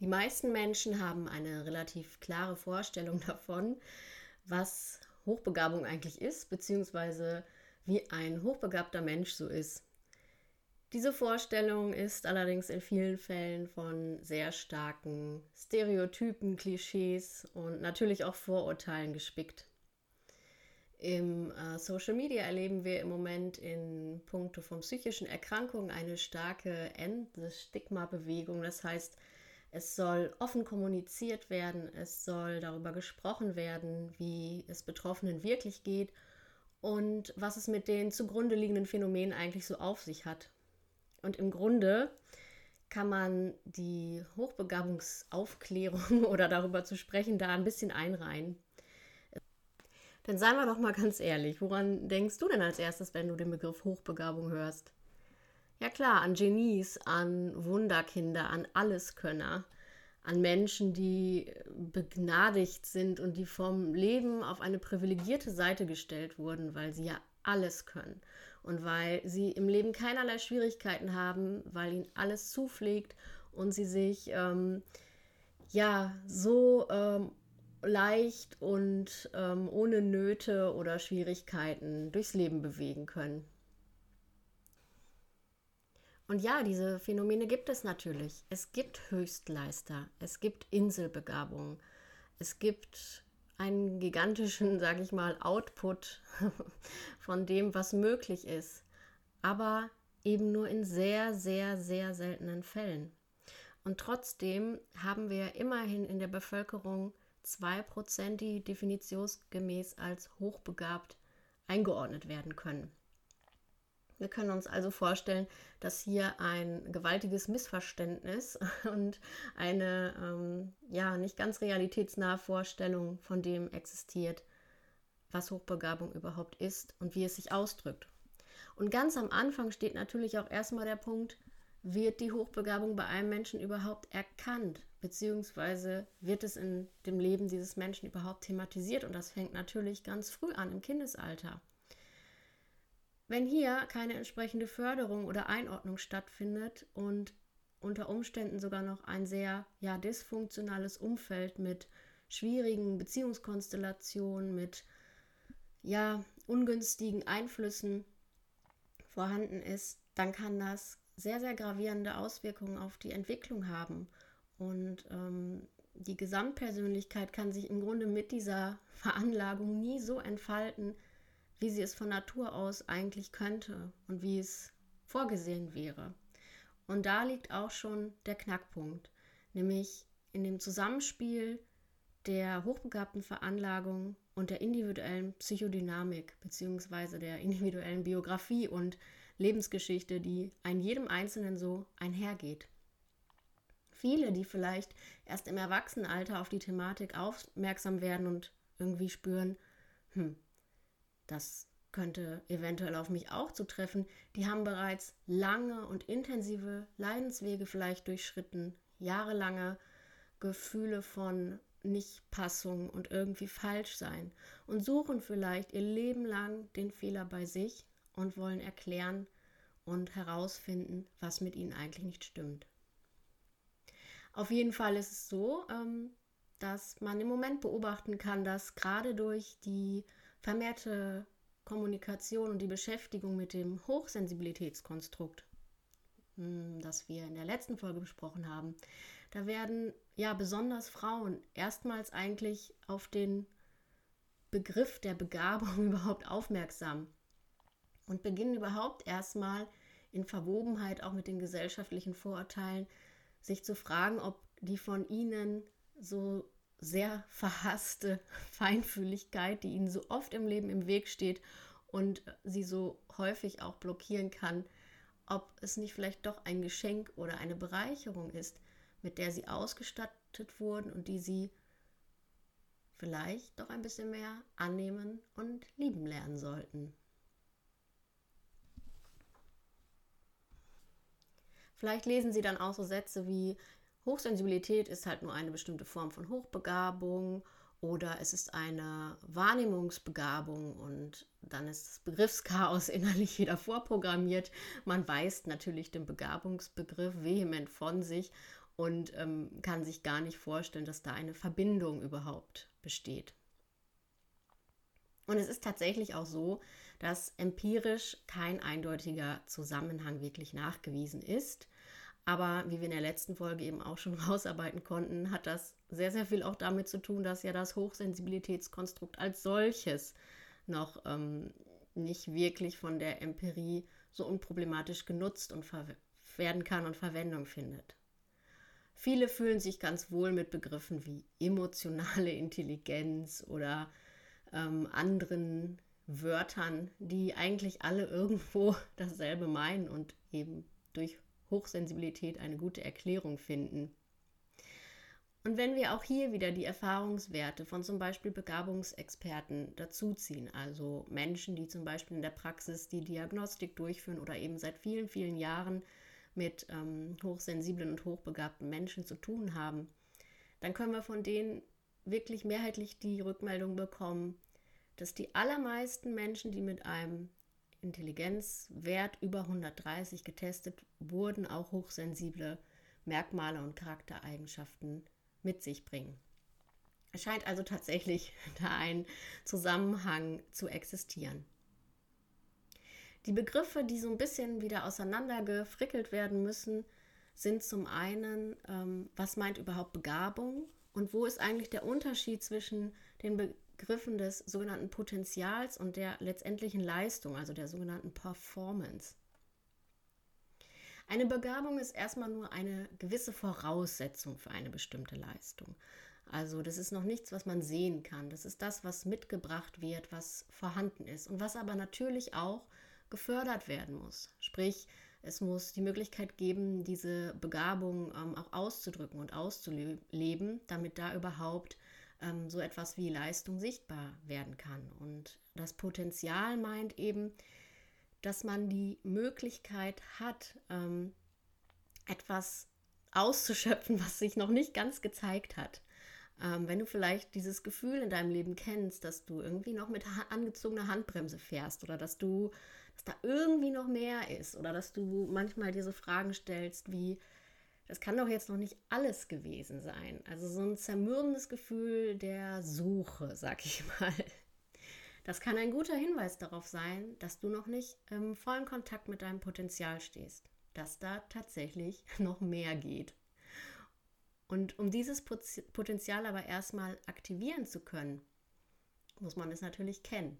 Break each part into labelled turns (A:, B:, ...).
A: Die meisten Menschen haben eine relativ klare Vorstellung davon, was Hochbegabung eigentlich ist, beziehungsweise wie ein hochbegabter Mensch so ist. Diese Vorstellung ist allerdings in vielen Fällen von sehr starken Stereotypen, Klischees und natürlich auch Vorurteilen gespickt. Im äh, Social Media erleben wir im Moment in puncto von psychischen Erkrankungen eine starke End-Stigma-Bewegung. Das heißt, es soll offen kommuniziert werden, es soll darüber gesprochen werden, wie es Betroffenen wirklich geht und was es mit den zugrunde liegenden Phänomenen eigentlich so auf sich hat. Und im Grunde kann man die Hochbegabungsaufklärung oder darüber zu sprechen da ein bisschen einreihen. Denn seien wir doch mal ganz ehrlich, woran denkst du denn als erstes, wenn du den Begriff Hochbegabung hörst? Ja klar, an Genies, an Wunderkinder, an Alleskönner, an Menschen, die begnadigt sind und die vom Leben auf eine privilegierte Seite gestellt wurden, weil sie ja alles können und weil sie im Leben keinerlei Schwierigkeiten haben, weil ihnen alles zufliegt und sie sich ähm, ja so ähm, leicht und ähm, ohne Nöte oder Schwierigkeiten durchs Leben bewegen können. Und ja, diese Phänomene gibt es natürlich. Es gibt Höchstleister, es gibt Inselbegabungen, es gibt einen gigantischen, sage ich mal, Output von dem, was möglich ist, aber eben nur in sehr, sehr, sehr seltenen Fällen. Und trotzdem haben wir immerhin in der Bevölkerung 2%, die definitionsgemäß als hochbegabt eingeordnet werden können. Wir können uns also vorstellen, dass hier ein gewaltiges Missverständnis und eine ähm, ja nicht ganz realitätsnahe Vorstellung von dem existiert, was Hochbegabung überhaupt ist und wie es sich ausdrückt. Und ganz am Anfang steht natürlich auch erstmal der Punkt, wird die Hochbegabung bei einem Menschen überhaupt erkannt, beziehungsweise wird es in dem Leben dieses Menschen überhaupt thematisiert? Und das fängt natürlich ganz früh an, im Kindesalter. Wenn hier keine entsprechende Förderung oder Einordnung stattfindet und unter Umständen sogar noch ein sehr ja, dysfunktionales Umfeld mit schwierigen Beziehungskonstellationen, mit ja, ungünstigen Einflüssen vorhanden ist, dann kann das sehr, sehr gravierende Auswirkungen auf die Entwicklung haben. Und ähm, die Gesamtpersönlichkeit kann sich im Grunde mit dieser Veranlagung nie so entfalten, wie sie es von Natur aus eigentlich könnte und wie es vorgesehen wäre. Und da liegt auch schon der Knackpunkt, nämlich in dem Zusammenspiel der hochbegabten Veranlagung und der individuellen Psychodynamik bzw. der individuellen Biografie und Lebensgeschichte, die ein jedem Einzelnen so einhergeht. Viele, die vielleicht erst im Erwachsenenalter auf die Thematik aufmerksam werden und irgendwie spüren, hm, das könnte eventuell auf mich auch zutreffen, die haben bereits lange und intensive Leidenswege vielleicht durchschritten, jahrelange Gefühle von Nichtpassung und irgendwie falsch sein und suchen vielleicht ihr Leben lang den Fehler bei sich und wollen erklären und herausfinden, was mit ihnen eigentlich nicht stimmt. Auf jeden Fall ist es so, ähm, dass man im Moment beobachten kann, dass gerade durch die vermehrte Kommunikation und die Beschäftigung mit dem Hochsensibilitätskonstrukt, hm, das wir in der letzten Folge besprochen haben, da werden ja besonders Frauen erstmals eigentlich auf den Begriff der Begabung überhaupt aufmerksam und beginnen überhaupt erstmal in Verwobenheit auch mit den gesellschaftlichen Vorurteilen sich zu fragen, ob die von ihnen so sehr verhasste Feinfühligkeit, die ihnen so oft im Leben im Weg steht und sie so häufig auch blockieren kann, ob es nicht vielleicht doch ein Geschenk oder eine Bereicherung ist, mit der sie ausgestattet wurden und die sie vielleicht doch ein bisschen mehr annehmen und lieben lernen sollten. Vielleicht lesen Sie dann auch so Sätze wie Hochsensibilität ist halt nur eine bestimmte Form von Hochbegabung oder es ist eine Wahrnehmungsbegabung und dann ist das Begriffschaos innerlich wieder vorprogrammiert. Man weist natürlich den Begabungsbegriff vehement von sich und ähm, kann sich gar nicht vorstellen, dass da eine Verbindung überhaupt besteht. Und es ist tatsächlich auch so, dass empirisch kein eindeutiger Zusammenhang wirklich nachgewiesen ist. Aber wie wir in der letzten Folge eben auch schon rausarbeiten konnten, hat das sehr, sehr viel auch damit zu tun, dass ja das Hochsensibilitätskonstrukt als solches noch ähm, nicht wirklich von der Empirie so unproblematisch genutzt und werden kann und Verwendung findet. Viele fühlen sich ganz wohl mit Begriffen wie emotionale Intelligenz oder ähm, anderen Wörtern, die eigentlich alle irgendwo dasselbe meinen und eben durch Hochsensibilität eine gute Erklärung finden. Und wenn wir auch hier wieder die Erfahrungswerte von zum Beispiel Begabungsexperten dazuziehen, also Menschen, die zum Beispiel in der Praxis die Diagnostik durchführen oder eben seit vielen, vielen Jahren mit ähm, hochsensiblen und hochbegabten Menschen zu tun haben, dann können wir von denen wirklich mehrheitlich die Rückmeldung bekommen, dass die allermeisten Menschen, die mit einem Intelligenzwert über 130 getestet wurden, auch hochsensible Merkmale und Charaktereigenschaften mit sich bringen. Es scheint also tatsächlich da ein Zusammenhang zu existieren. Die Begriffe, die so ein bisschen wieder auseinandergefrickelt werden müssen, sind zum einen, ähm, was meint überhaupt Begabung und wo ist eigentlich der Unterschied zwischen den Begriffen des sogenannten Potenzials und der letztendlichen Leistung, also der sogenannten Performance. Eine Begabung ist erstmal nur eine gewisse Voraussetzung für eine bestimmte Leistung. Also das ist noch nichts, was man sehen kann. Das ist das, was mitgebracht wird, was vorhanden ist und was aber natürlich auch gefördert werden muss. Sprich, es muss die Möglichkeit geben, diese Begabung ähm, auch auszudrücken und auszuleben, damit da überhaupt ähm, so etwas wie Leistung sichtbar werden kann. Und das Potenzial meint eben, dass man die Möglichkeit hat, ähm, etwas auszuschöpfen, was sich noch nicht ganz gezeigt hat. Ähm, wenn du vielleicht dieses Gefühl in deinem Leben kennst, dass du irgendwie noch mit angezogener Handbremse fährst oder dass du, dass da irgendwie noch mehr ist oder dass du manchmal diese Fragen stellst wie, das kann doch jetzt noch nicht alles gewesen sein. Also so ein zermürbendes Gefühl der Suche, sag ich mal. Das kann ein guter Hinweis darauf sein, dass du noch nicht im vollen Kontakt mit deinem Potenzial stehst, dass da tatsächlich noch mehr geht. Und um dieses Potenzial aber erstmal aktivieren zu können, muss man es natürlich kennen.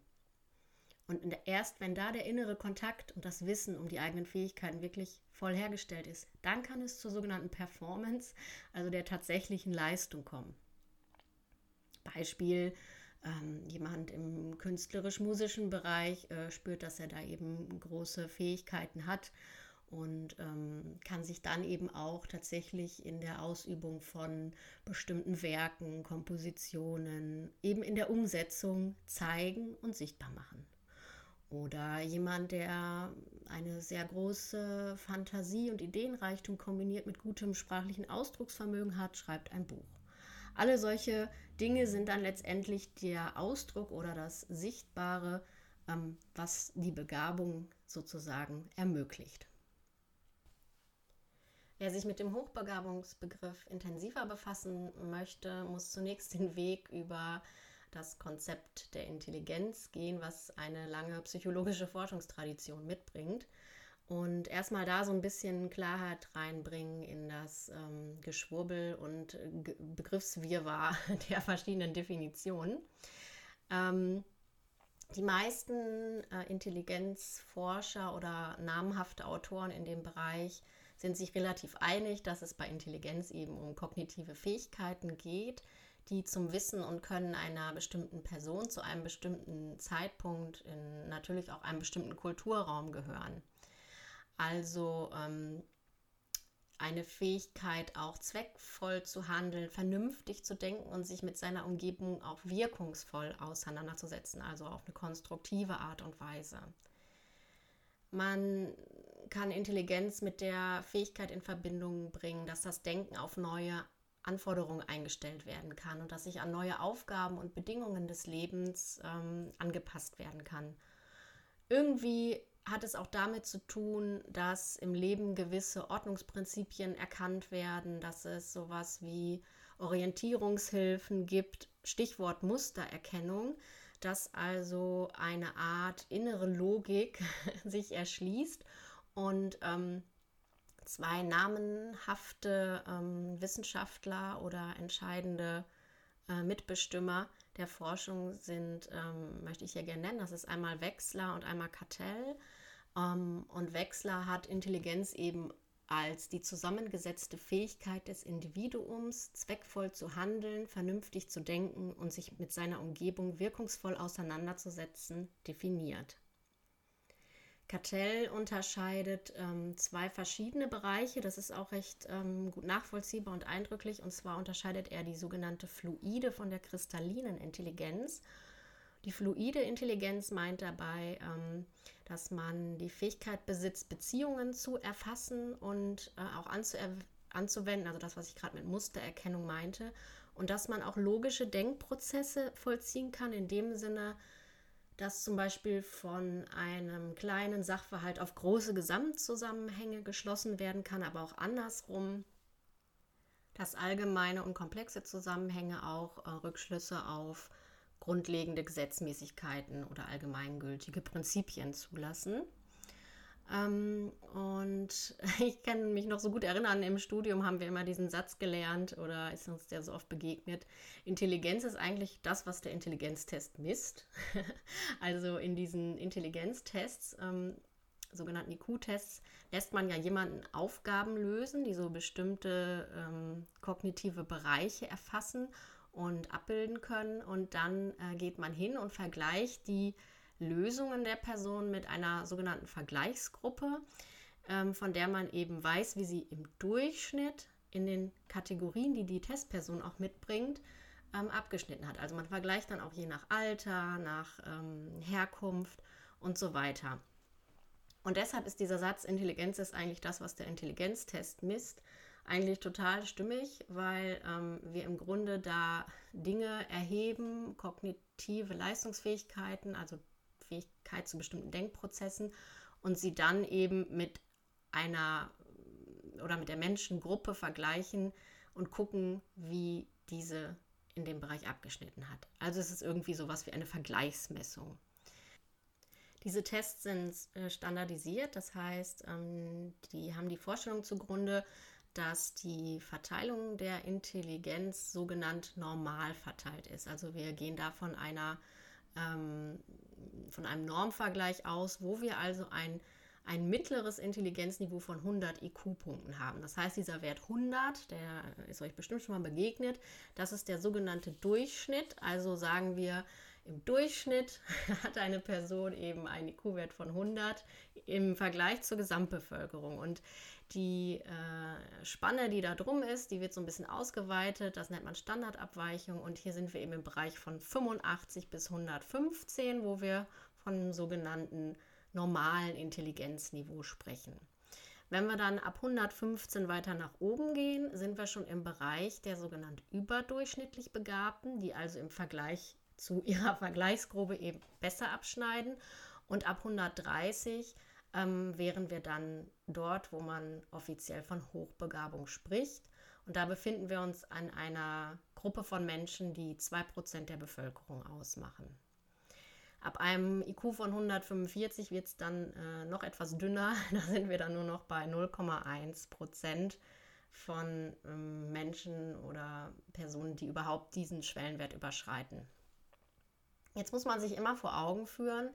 A: Und erst wenn da der innere Kontakt und das Wissen um die eigenen Fähigkeiten wirklich voll hergestellt ist, dann kann es zur sogenannten Performance, also der tatsächlichen Leistung kommen. Beispiel, ähm, jemand im künstlerisch-musischen Bereich äh, spürt, dass er da eben große Fähigkeiten hat und ähm, kann sich dann eben auch tatsächlich in der Ausübung von bestimmten Werken, Kompositionen, eben in der Umsetzung zeigen und sichtbar machen. Oder jemand, der eine sehr große Fantasie und Ideenreichtum kombiniert mit gutem sprachlichen Ausdrucksvermögen hat, schreibt ein Buch. Alle solche Dinge sind dann letztendlich der Ausdruck oder das Sichtbare, ähm, was die Begabung sozusagen ermöglicht. Wer sich mit dem Hochbegabungsbegriff intensiver befassen möchte, muss zunächst den Weg über das Konzept der Intelligenz gehen, was eine lange psychologische Forschungstradition mitbringt und erstmal da so ein bisschen Klarheit reinbringen in das ähm, Geschwurbel und Ge Begriffswirrwarr der verschiedenen Definitionen. Ähm, die meisten äh, Intelligenzforscher oder namhafte Autoren in dem Bereich sind sich relativ einig, dass es bei Intelligenz eben um kognitive Fähigkeiten geht, die zum Wissen und Können einer bestimmten Person zu einem bestimmten Zeitpunkt in natürlich auch einem bestimmten Kulturraum gehören. Also ähm, eine Fähigkeit, auch zweckvoll zu handeln, vernünftig zu denken und sich mit seiner Umgebung auch wirkungsvoll auseinanderzusetzen, also auf eine konstruktive Art und Weise. Man kann Intelligenz mit der Fähigkeit in Verbindung bringen, dass das Denken auf neue Anforderungen eingestellt werden kann und dass sich an neue Aufgaben und Bedingungen des Lebens ähm, angepasst werden kann. Irgendwie hat es auch damit zu tun, dass im Leben gewisse Ordnungsprinzipien erkannt werden, dass es sowas wie Orientierungshilfen gibt, Stichwort Mustererkennung, dass also eine Art innere Logik sich erschließt und ähm, zwei namenhafte ähm, Wissenschaftler oder entscheidende äh, Mitbestimmer der Forschung sind, ähm, möchte ich hier gerne nennen. Das ist einmal Wechsler und einmal Kartell. Ähm, und Wechsler hat Intelligenz eben als die zusammengesetzte Fähigkeit des Individuums, zweckvoll zu handeln, vernünftig zu denken und sich mit seiner Umgebung wirkungsvoll auseinanderzusetzen, definiert. Cartell unterscheidet ähm, zwei verschiedene Bereiche. Das ist auch recht ähm, gut nachvollziehbar und eindrücklich. Und zwar unterscheidet er die sogenannte fluide von der kristallinen Intelligenz. Die fluide Intelligenz meint dabei, ähm, dass man die Fähigkeit besitzt, Beziehungen zu erfassen und äh, auch anzuwenden, also das, was ich gerade mit Mustererkennung meinte, und dass man auch logische Denkprozesse vollziehen kann, in dem Sinne, dass zum Beispiel von einem kleinen Sachverhalt auf große Gesamtzusammenhänge geschlossen werden kann, aber auch andersrum, dass allgemeine und komplexe Zusammenhänge auch äh, Rückschlüsse auf grundlegende Gesetzmäßigkeiten oder allgemeingültige Prinzipien zulassen. Ähm, und ich kann mich noch so gut erinnern, im Studium haben wir immer diesen Satz gelernt oder ist uns der so oft begegnet. Intelligenz ist eigentlich das, was der Intelligenztest misst. also in diesen Intelligenztests, ähm, sogenannten IQ-Tests, lässt man ja jemanden Aufgaben lösen, die so bestimmte ähm, kognitive Bereiche erfassen und abbilden können. Und dann äh, geht man hin und vergleicht die Lösungen der Person mit einer sogenannten Vergleichsgruppe, ähm, von der man eben weiß, wie sie im Durchschnitt in den Kategorien, die die Testperson auch mitbringt, ähm, abgeschnitten hat. Also man vergleicht dann auch je nach Alter, nach ähm, Herkunft und so weiter. Und deshalb ist dieser Satz, Intelligenz ist eigentlich das, was der Intelligenztest misst, eigentlich total stimmig, weil ähm, wir im Grunde da Dinge erheben, kognitive Leistungsfähigkeiten, also Fähigkeit zu bestimmten Denkprozessen und sie dann eben mit einer oder mit der Menschengruppe vergleichen und gucken, wie diese in dem Bereich abgeschnitten hat. Also es ist irgendwie sowas wie eine Vergleichsmessung. Diese Tests sind äh, standardisiert, das heißt, ähm, die haben die Vorstellung zugrunde, dass die Verteilung der Intelligenz sogenannt normal verteilt ist. Also wir gehen da von einer ähm, von einem Normvergleich aus, wo wir also ein, ein mittleres Intelligenzniveau von 100 IQ-Punkten haben. Das heißt, dieser Wert 100, der ist euch bestimmt schon mal begegnet, das ist der sogenannte Durchschnitt. Also sagen wir, im Durchschnitt hat eine Person eben einen IQ-Wert von 100 im Vergleich zur Gesamtbevölkerung. Und die äh, Spanne, die da drum ist, die wird so ein bisschen ausgeweitet. Das nennt man Standardabweichung. Und hier sind wir eben im Bereich von 85 bis 115, wo wir von einem sogenannten normalen Intelligenzniveau sprechen. Wenn wir dann ab 115 weiter nach oben gehen, sind wir schon im Bereich der sogenannten überdurchschnittlich Begabten, die also im Vergleich zu ihrer Vergleichsgruppe eben besser abschneiden. Und ab 130 ähm, wären wir dann dort, wo man offiziell von Hochbegabung spricht. Und da befinden wir uns an einer Gruppe von Menschen, die 2% der Bevölkerung ausmachen. Ab einem IQ von 145 wird es dann äh, noch etwas dünner. Da sind wir dann nur noch bei 0,1 Prozent von ähm, Menschen oder Personen, die überhaupt diesen Schwellenwert überschreiten. Jetzt muss man sich immer vor Augen führen,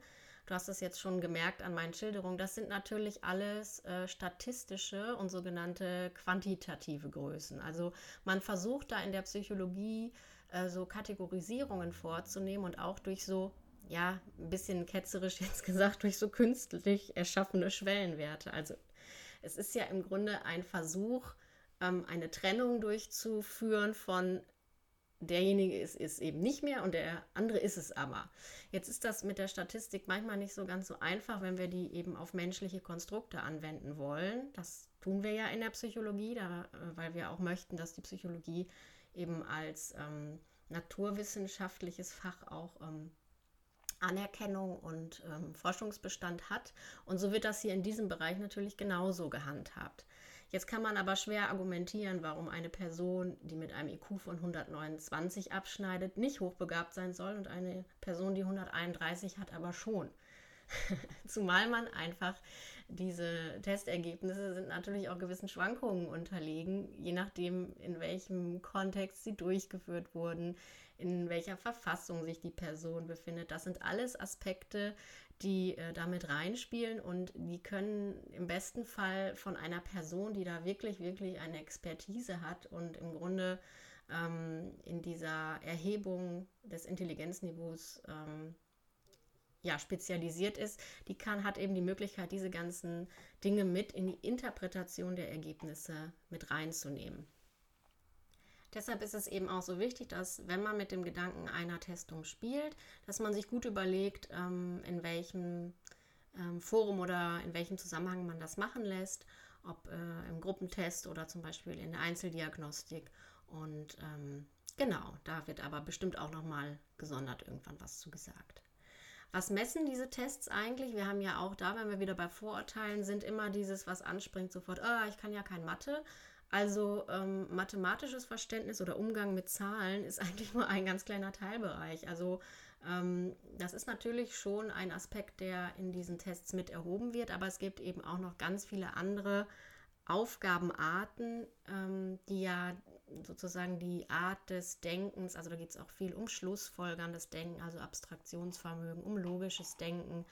A: du hast es jetzt schon gemerkt an meinen Schilderungen, das sind natürlich alles äh, statistische und sogenannte quantitative Größen. Also man versucht da in der Psychologie äh, so Kategorisierungen vorzunehmen und auch durch so ja, ein bisschen ketzerisch jetzt gesagt, durch so künstlich erschaffene Schwellenwerte. Also es ist ja im Grunde ein Versuch, ähm, eine Trennung durchzuführen von derjenige ist, ist eben nicht mehr und der andere ist es aber. Jetzt ist das mit der Statistik manchmal nicht so ganz so einfach, wenn wir die eben auf menschliche Konstrukte anwenden wollen. Das tun wir ja in der Psychologie, da, äh, weil wir auch möchten, dass die Psychologie eben als ähm, naturwissenschaftliches Fach auch ähm, Anerkennung und ähm, Forschungsbestand hat. Und so wird das hier in diesem Bereich natürlich genauso gehandhabt. Jetzt kann man aber schwer argumentieren, warum eine Person, die mit einem IQ von 129 abschneidet, nicht hochbegabt sein soll und eine Person, die 131 hat, aber schon. Zumal man einfach diese Testergebnisse sind natürlich auch gewissen Schwankungen unterlegen, je nachdem, in welchem Kontext sie durchgeführt wurden, in welcher Verfassung sich die Person befindet. Das sind alles Aspekte, die äh, damit reinspielen und die können im besten Fall von einer Person, die da wirklich, wirklich eine Expertise hat und im Grunde ähm, in dieser Erhebung des Intelligenzniveaus ähm, ja, spezialisiert ist, die kann, hat eben die Möglichkeit, diese ganzen Dinge mit in die Interpretation der Ergebnisse mit reinzunehmen. Deshalb ist es eben auch so wichtig, dass wenn man mit dem Gedanken einer Testung spielt, dass man sich gut überlegt, ähm, in welchem ähm, Forum oder in welchem Zusammenhang man das machen lässt, ob äh, im Gruppentest oder zum Beispiel in der Einzeldiagnostik. Und ähm, genau, da wird aber bestimmt auch nochmal gesondert irgendwann was zu gesagt. Was messen diese Tests eigentlich? Wir haben ja auch da, wenn wir wieder bei Vorurteilen sind, immer dieses, was anspringt, sofort, oh, ich kann ja kein Mathe. Also ähm, mathematisches Verständnis oder Umgang mit Zahlen ist eigentlich nur ein ganz kleiner Teilbereich. Also ähm, das ist natürlich schon ein Aspekt, der in diesen Tests mit erhoben wird, aber es gibt eben auch noch ganz viele andere Aufgabenarten, ähm, die ja sozusagen die Art des Denkens, also da geht es auch viel um schlussfolgerndes Denken, also Abstraktionsvermögen, um logisches Denken,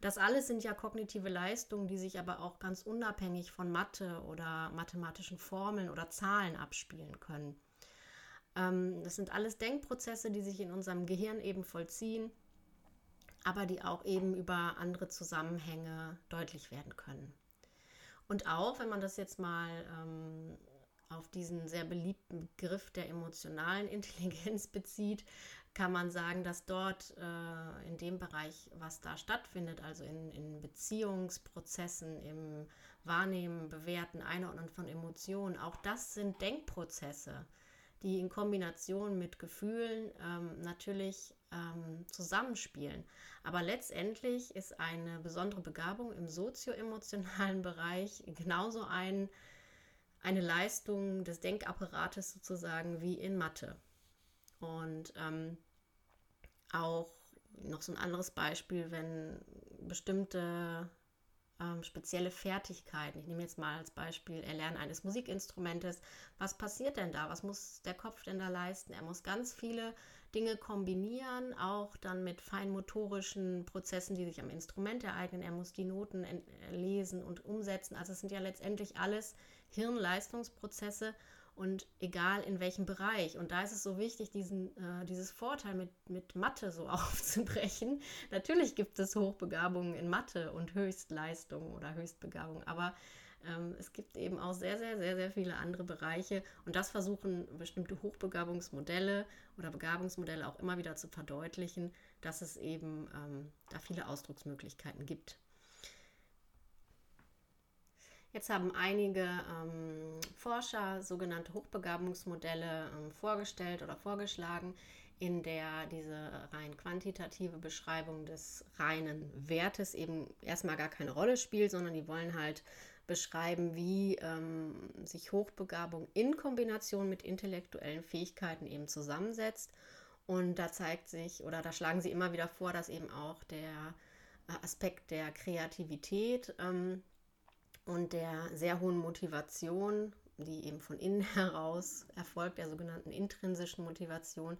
A: das alles sind ja kognitive Leistungen, die sich aber auch ganz unabhängig von Mathe oder mathematischen Formeln oder Zahlen abspielen können. Ähm, das sind alles Denkprozesse, die sich in unserem Gehirn eben vollziehen, aber die auch eben über andere Zusammenhänge deutlich werden können. Und auch, wenn man das jetzt mal ähm, auf diesen sehr beliebten Begriff der emotionalen Intelligenz bezieht, kann man sagen, dass dort äh, in dem Bereich, was da stattfindet, also in, in Beziehungsprozessen, im Wahrnehmen, Bewerten, Einordnen von Emotionen, auch das sind Denkprozesse, die in Kombination mit Gefühlen ähm, natürlich ähm, zusammenspielen. Aber letztendlich ist eine besondere Begabung im sozioemotionalen Bereich genauso ein, eine Leistung des Denkapparates sozusagen wie in Mathe. Und ähm, auch noch so ein anderes Beispiel, wenn bestimmte ähm, spezielle Fertigkeiten, ich nehme jetzt mal als Beispiel Erlernen eines Musikinstrumentes, was passiert denn da? Was muss der Kopf denn da leisten? Er muss ganz viele Dinge kombinieren, auch dann mit feinmotorischen Prozessen, die sich am Instrument ereignen. Er muss die Noten lesen und umsetzen. Also es sind ja letztendlich alles Hirnleistungsprozesse und egal in welchem Bereich. Und da ist es so wichtig, diesen, äh, dieses Vorteil mit, mit Mathe so aufzubrechen. Natürlich gibt es Hochbegabungen in Mathe und Höchstleistungen oder Höchstbegabung, aber ähm, es gibt eben auch sehr, sehr, sehr, sehr viele andere Bereiche und das versuchen bestimmte Hochbegabungsmodelle oder Begabungsmodelle auch immer wieder zu verdeutlichen, dass es eben ähm, da viele Ausdrucksmöglichkeiten gibt. Jetzt haben einige ähm, Forscher sogenannte Hochbegabungsmodelle ähm, vorgestellt oder vorgeschlagen, in der diese rein quantitative Beschreibung des reinen Wertes eben erstmal gar keine Rolle spielt, sondern die wollen halt beschreiben, wie ähm, sich Hochbegabung in Kombination mit intellektuellen Fähigkeiten eben zusammensetzt. Und da zeigt sich oder da schlagen sie immer wieder vor, dass eben auch der äh, Aspekt der Kreativität ähm, und der sehr hohen Motivation, die eben von innen heraus erfolgt, der sogenannten intrinsischen Motivation,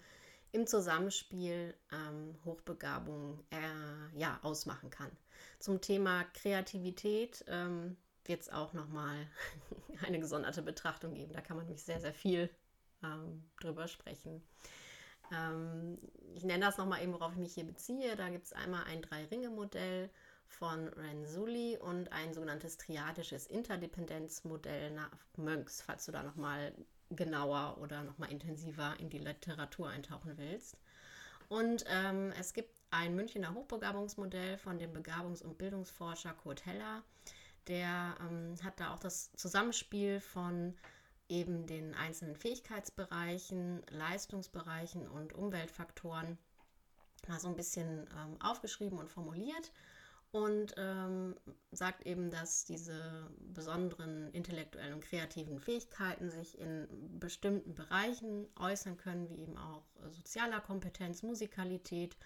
A: im Zusammenspiel ähm, Hochbegabung äh, ja, ausmachen kann. Zum Thema Kreativität ähm, wird es auch nochmal eine gesonderte Betrachtung geben. Da kann man nämlich sehr, sehr viel ähm, drüber sprechen. Ähm, ich nenne das nochmal eben, worauf ich mich hier beziehe. Da gibt es einmal ein Drei-Ringe-Modell von Renzulli und ein sogenanntes triadisches Interdependenzmodell nach Mönks, falls du da nochmal genauer oder nochmal intensiver in die Literatur eintauchen willst. Und ähm, es gibt ein Münchner Hochbegabungsmodell von dem Begabungs- und Bildungsforscher Kurt Heller. Der ähm, hat da auch das Zusammenspiel von eben den einzelnen Fähigkeitsbereichen, Leistungsbereichen und Umweltfaktoren mal so ein bisschen ähm, aufgeschrieben und formuliert und ähm, sagt eben, dass diese besonderen intellektuellen und kreativen Fähigkeiten sich in bestimmten Bereichen äußern können, wie eben auch sozialer Kompetenz, Musikalität,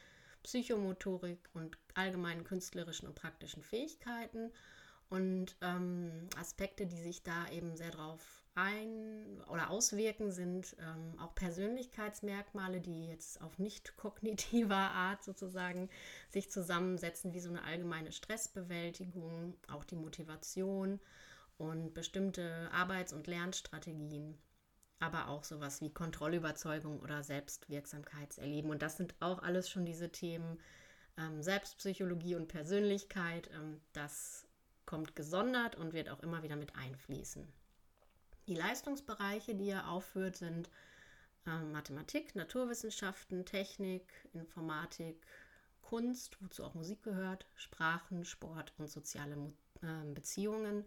A: Psychomotorik und allgemeinen künstlerischen und praktischen Fähigkeiten. Und ähm, Aspekte, die sich da eben sehr drauf ein oder auswirken, sind ähm, auch Persönlichkeitsmerkmale, die jetzt auf nicht kognitiver Art sozusagen sich zusammensetzen, wie so eine allgemeine Stressbewältigung, auch die Motivation und bestimmte Arbeits- und Lernstrategien, aber auch sowas wie Kontrollüberzeugung oder Selbstwirksamkeitserleben. Und das sind auch alles schon diese Themen ähm, Selbstpsychologie und Persönlichkeit. Ähm, das kommt gesondert und wird auch immer wieder mit einfließen. Die Leistungsbereiche, die er aufführt, sind äh, Mathematik, Naturwissenschaften, Technik, Informatik, Kunst, wozu auch Musik gehört, Sprachen, Sport und soziale äh, Beziehungen.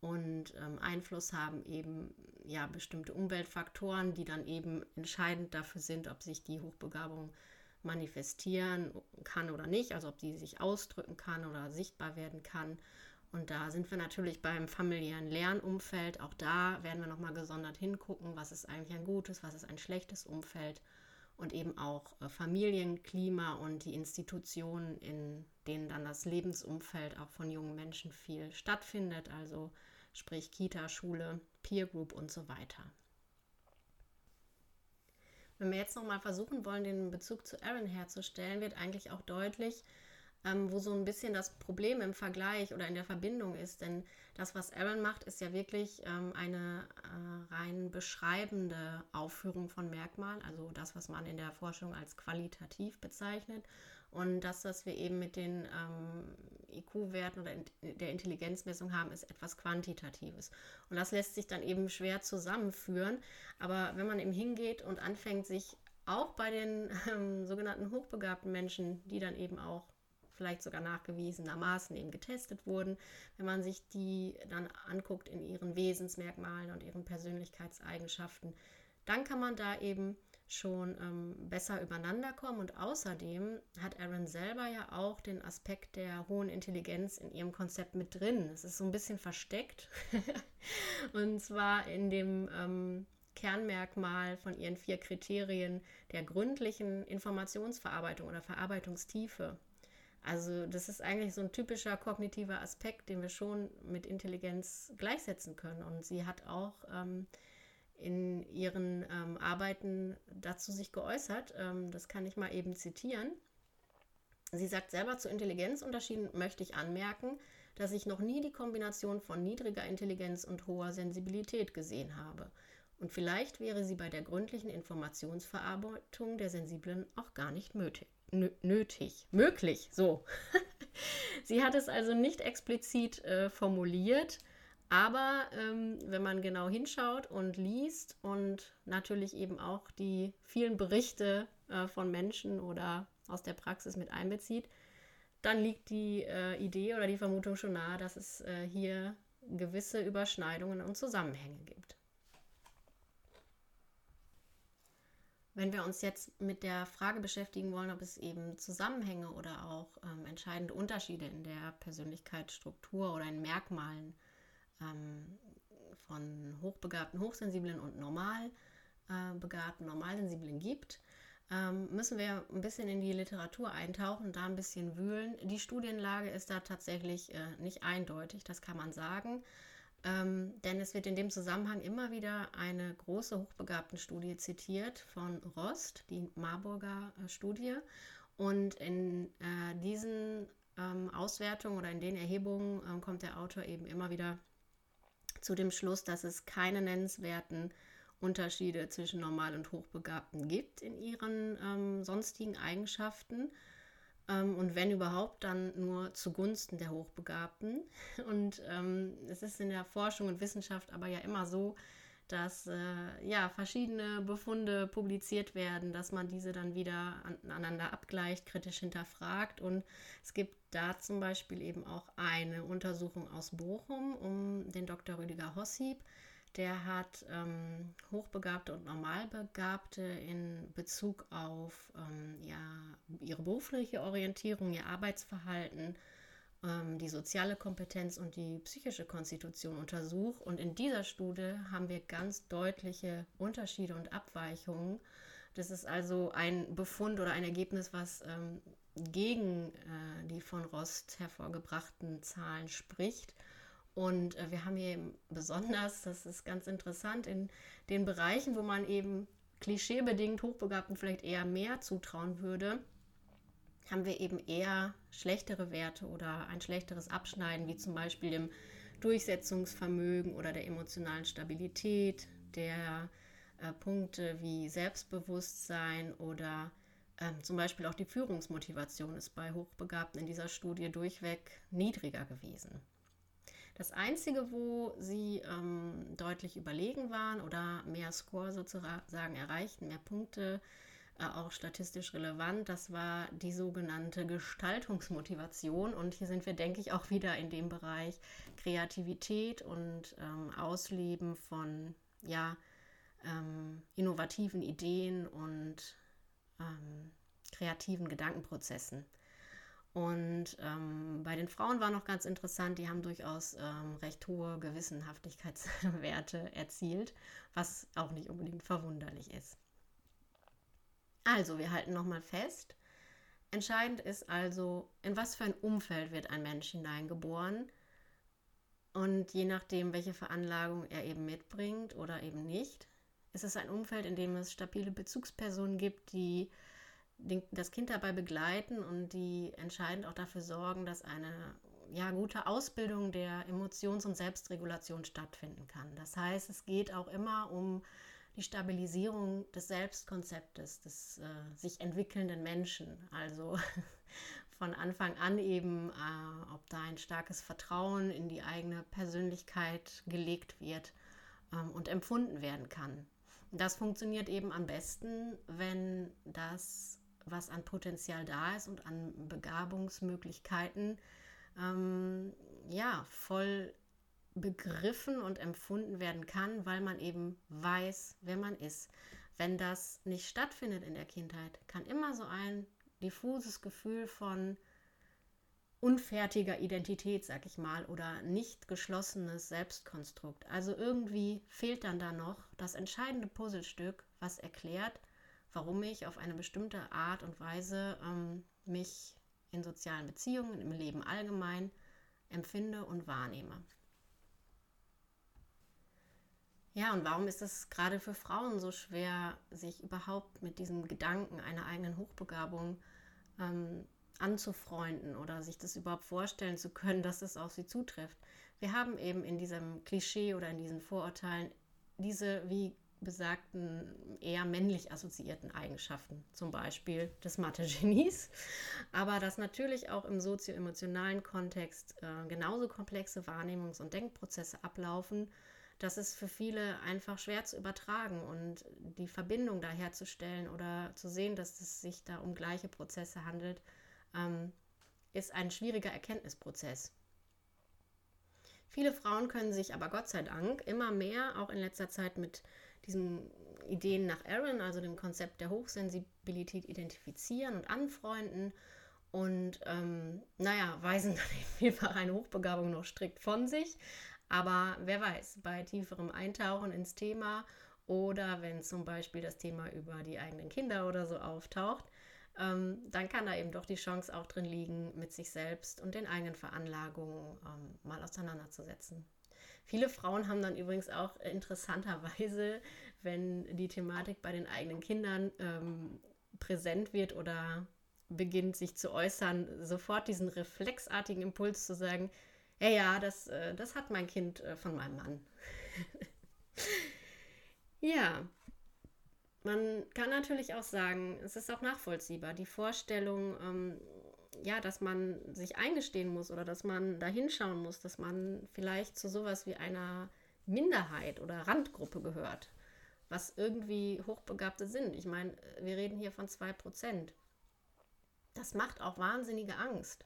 A: Und ähm, Einfluss haben eben ja bestimmte Umweltfaktoren, die dann eben entscheidend dafür sind, ob sich die Hochbegabung manifestieren kann oder nicht, also ob die sich ausdrücken kann oder sichtbar werden kann. Und da sind wir natürlich beim familiären Lernumfeld. Auch da werden wir nochmal gesondert hingucken, was ist eigentlich ein gutes, was ist ein schlechtes Umfeld. Und eben auch äh, Familienklima und die Institutionen, in denen dann das Lebensumfeld auch von jungen Menschen viel stattfindet. Also sprich Kita, Schule, Peer Group und so weiter. Wenn wir jetzt nochmal versuchen wollen, den Bezug zu Aaron herzustellen, wird eigentlich auch deutlich, ähm, wo so ein bisschen das Problem im Vergleich oder in der Verbindung ist. Denn das, was Aaron macht, ist ja wirklich ähm, eine äh, rein beschreibende Aufführung von Merkmalen, also das, was man in der Forschung als qualitativ bezeichnet. Und das, was wir eben mit den ähm, IQ-Werten oder in der Intelligenzmessung haben, ist etwas Quantitatives. Und das lässt sich dann eben schwer zusammenführen. Aber wenn man eben hingeht und anfängt, sich auch bei den ähm, sogenannten hochbegabten Menschen, die dann eben auch vielleicht sogar nachgewiesenermaßen eben getestet wurden, wenn man sich die dann anguckt in ihren Wesensmerkmalen und ihren Persönlichkeitseigenschaften, dann kann man da eben schon ähm, besser übereinander kommen. Und außerdem hat Aaron selber ja auch den Aspekt der hohen Intelligenz in ihrem Konzept mit drin. Es ist so ein bisschen versteckt. und zwar in dem ähm, Kernmerkmal von ihren vier Kriterien der gründlichen Informationsverarbeitung oder Verarbeitungstiefe. Also das ist eigentlich so ein typischer kognitiver Aspekt, den wir schon mit Intelligenz gleichsetzen können. Und sie hat auch ähm, in ihren ähm, Arbeiten dazu sich geäußert. Ähm, das kann ich mal eben zitieren. Sie sagt selber zu Intelligenzunterschieden möchte ich anmerken, dass ich noch nie die Kombination von niedriger Intelligenz und hoher Sensibilität gesehen habe. Und vielleicht wäre sie bei der gründlichen Informationsverarbeitung der Sensiblen auch gar nicht nötig nötig, möglich, so. Sie hat es also nicht explizit äh, formuliert, aber ähm, wenn man genau hinschaut und liest und natürlich eben auch die vielen Berichte äh, von Menschen oder aus der Praxis mit einbezieht, dann liegt die äh, Idee oder die Vermutung schon nahe, dass es äh, hier gewisse Überschneidungen und Zusammenhänge gibt. Wenn wir uns jetzt mit der Frage beschäftigen wollen, ob es eben Zusammenhänge oder auch ähm, entscheidende Unterschiede in der Persönlichkeitsstruktur oder in Merkmalen ähm, von hochbegabten, hochsensiblen und normalbegabten, äh, normalsensiblen gibt, ähm, müssen wir ein bisschen in die Literatur eintauchen, da ein bisschen wühlen. Die Studienlage ist da tatsächlich äh, nicht eindeutig, das kann man sagen. Ähm, denn es wird in dem Zusammenhang immer wieder eine große Hochbegabten-Studie zitiert von Rost, die Marburger äh, Studie. Und in äh, diesen ähm, Auswertungen oder in den Erhebungen äh, kommt der Autor eben immer wieder zu dem Schluss, dass es keine nennenswerten Unterschiede zwischen Normal- und Hochbegabten gibt in ihren ähm, sonstigen Eigenschaften. Ähm, und wenn überhaupt, dann nur zugunsten der Hochbegabten. Und ähm, es ist in der Forschung und Wissenschaft aber ja immer so, dass äh, ja, verschiedene Befunde publiziert werden, dass man diese dann wieder aneinander abgleicht, kritisch hinterfragt. Und es gibt da zum Beispiel eben auch eine Untersuchung aus Bochum um den Dr. Rüdiger Hossieb. Der hat ähm, Hochbegabte und Normalbegabte in Bezug auf ähm, ja, ihre berufliche Orientierung, ihr Arbeitsverhalten ähm, die soziale Kompetenz und die psychische Konstitution untersucht. Und in dieser Studie haben wir ganz deutliche Unterschiede und Abweichungen. Das ist also ein Befund oder ein Ergebnis, was ähm, gegen äh, die von Rost hervorgebrachten Zahlen spricht. Und äh, wir haben hier besonders, das ist ganz interessant, in den Bereichen, wo man eben klischeebedingt Hochbegabten vielleicht eher mehr zutrauen würde, haben wir eben eher schlechtere Werte oder ein schlechteres Abschneiden, wie zum Beispiel dem Durchsetzungsvermögen oder der emotionalen Stabilität, der äh, Punkte wie Selbstbewusstsein oder ähm, zum Beispiel auch die Führungsmotivation ist bei Hochbegabten in dieser Studie durchweg niedriger gewesen. Das Einzige, wo sie ähm, deutlich überlegen waren oder mehr Score sozusagen erreichten, mehr Punkte, äh, auch statistisch relevant. Das war die sogenannte Gestaltungsmotivation. Und hier sind wir, denke ich, auch wieder in dem Bereich Kreativität und ähm, Ausleben von ja, ähm, innovativen Ideen und ähm, kreativen Gedankenprozessen. Und ähm, bei den Frauen war noch ganz interessant, die haben durchaus ähm, recht hohe Gewissenhaftigkeitswerte erzielt, was auch nicht unbedingt verwunderlich ist. Also, wir halten nochmal fest. Entscheidend ist also, in was für ein Umfeld wird ein Mensch hineingeboren. Und je nachdem, welche Veranlagung er eben mitbringt oder eben nicht, ist es ein Umfeld, in dem es stabile Bezugspersonen gibt, die das Kind dabei begleiten und die entscheidend auch dafür sorgen, dass eine ja, gute Ausbildung der Emotions- und Selbstregulation stattfinden kann. Das heißt, es geht auch immer um die Stabilisierung des Selbstkonzeptes, des äh, sich entwickelnden Menschen. Also von Anfang an eben, äh, ob da ein starkes Vertrauen in die eigene Persönlichkeit gelegt wird ähm, und empfunden werden kann. Das funktioniert eben am besten, wenn das, was an Potenzial da ist und an Begabungsmöglichkeiten, ähm, ja, voll begriffen und empfunden werden kann, weil man eben weiß, wer man ist. Wenn das nicht stattfindet in der Kindheit, kann immer so ein diffuses Gefühl von unfertiger Identität, sag ich mal, oder nicht geschlossenes Selbstkonstrukt. Also irgendwie fehlt dann da noch das entscheidende Puzzlestück, was erklärt, warum ich auf eine bestimmte Art und Weise ähm, mich in sozialen Beziehungen, im Leben allgemein empfinde und wahrnehme. Ja, und warum ist es gerade für Frauen so schwer, sich überhaupt mit diesem Gedanken einer eigenen Hochbegabung ähm, anzufreunden oder sich das überhaupt vorstellen zu können, dass es auf sie zutrifft? Wir haben eben in diesem Klischee oder in diesen Vorurteilen diese, wie besagten, eher männlich assoziierten Eigenschaften, zum Beispiel des Mathe-Genies, aber dass natürlich auch im sozioemotionalen Kontext äh, genauso komplexe Wahrnehmungs- und Denkprozesse ablaufen das ist für viele einfach schwer zu übertragen und die Verbindung da herzustellen oder zu sehen, dass es sich da um gleiche Prozesse handelt, ähm, ist ein schwieriger Erkenntnisprozess. Viele Frauen können sich aber Gott sei Dank immer mehr, auch in letzter Zeit mit diesen Ideen nach Aaron, also dem Konzept der Hochsensibilität, identifizieren und anfreunden und ähm, naja, weisen dann vielfach eine Hochbegabung noch strikt von sich, aber wer weiß, bei tieferem Eintauchen ins Thema oder wenn zum Beispiel das Thema über die eigenen Kinder oder so auftaucht, ähm, dann kann da eben doch die Chance auch drin liegen, mit sich selbst und den eigenen Veranlagungen ähm, mal auseinanderzusetzen. Viele Frauen haben dann übrigens auch interessanterweise, wenn die Thematik bei den eigenen Kindern ähm, präsent wird oder beginnt sich zu äußern, sofort diesen reflexartigen Impuls zu sagen, ja, ja, das, äh, das hat mein Kind äh, von meinem Mann. ja, man kann natürlich auch sagen, es ist auch nachvollziehbar. Die Vorstellung, ähm, ja, dass man sich eingestehen muss oder dass man da hinschauen muss, dass man vielleicht zu sowas wie einer Minderheit oder Randgruppe gehört, was irgendwie Hochbegabte sind. Ich meine, wir reden hier von 2%. Das macht auch wahnsinnige Angst.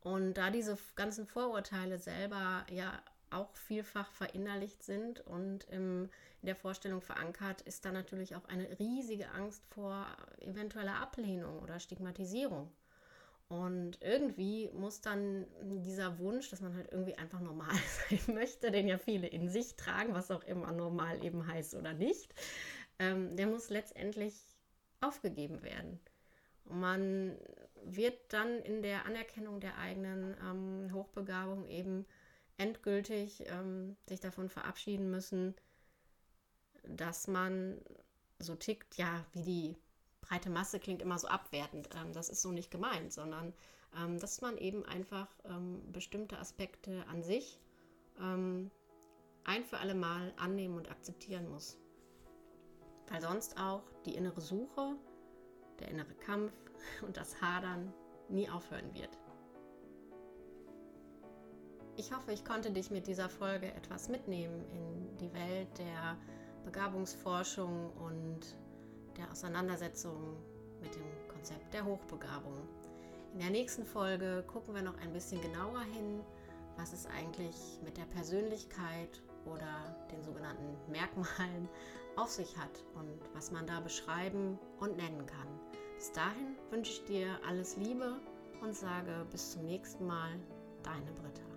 A: Und da diese ganzen Vorurteile selber ja auch vielfach verinnerlicht sind und im, in der Vorstellung verankert, ist da natürlich auch eine riesige Angst vor eventueller Ablehnung oder Stigmatisierung. Und irgendwie muss dann dieser Wunsch, dass man halt irgendwie einfach normal sein möchte, den ja viele in sich tragen, was auch immer normal eben heißt oder nicht, ähm, der muss letztendlich aufgegeben werden. Und man wird dann in der Anerkennung der eigenen ähm, Hochbegabung eben endgültig ähm, sich davon verabschieden müssen, dass man so tickt, ja, wie die breite Masse klingt immer so abwertend. Ähm, das ist so nicht gemeint, sondern ähm, dass man eben einfach ähm, bestimmte Aspekte an sich ähm, ein für alle Mal annehmen und akzeptieren muss. Weil sonst auch die innere Suche, der innere Kampf und das Hadern nie aufhören wird. Ich hoffe, ich konnte dich mit dieser Folge etwas mitnehmen in die Welt der Begabungsforschung und der Auseinandersetzung mit dem Konzept der Hochbegabung. In der nächsten Folge gucken wir noch ein bisschen genauer hin, was es eigentlich mit der Persönlichkeit oder den sogenannten Merkmalen auf sich hat und was man da beschreiben und nennen kann. Bis dahin wünsche ich dir alles Liebe und sage bis zum nächsten Mal, deine Britta.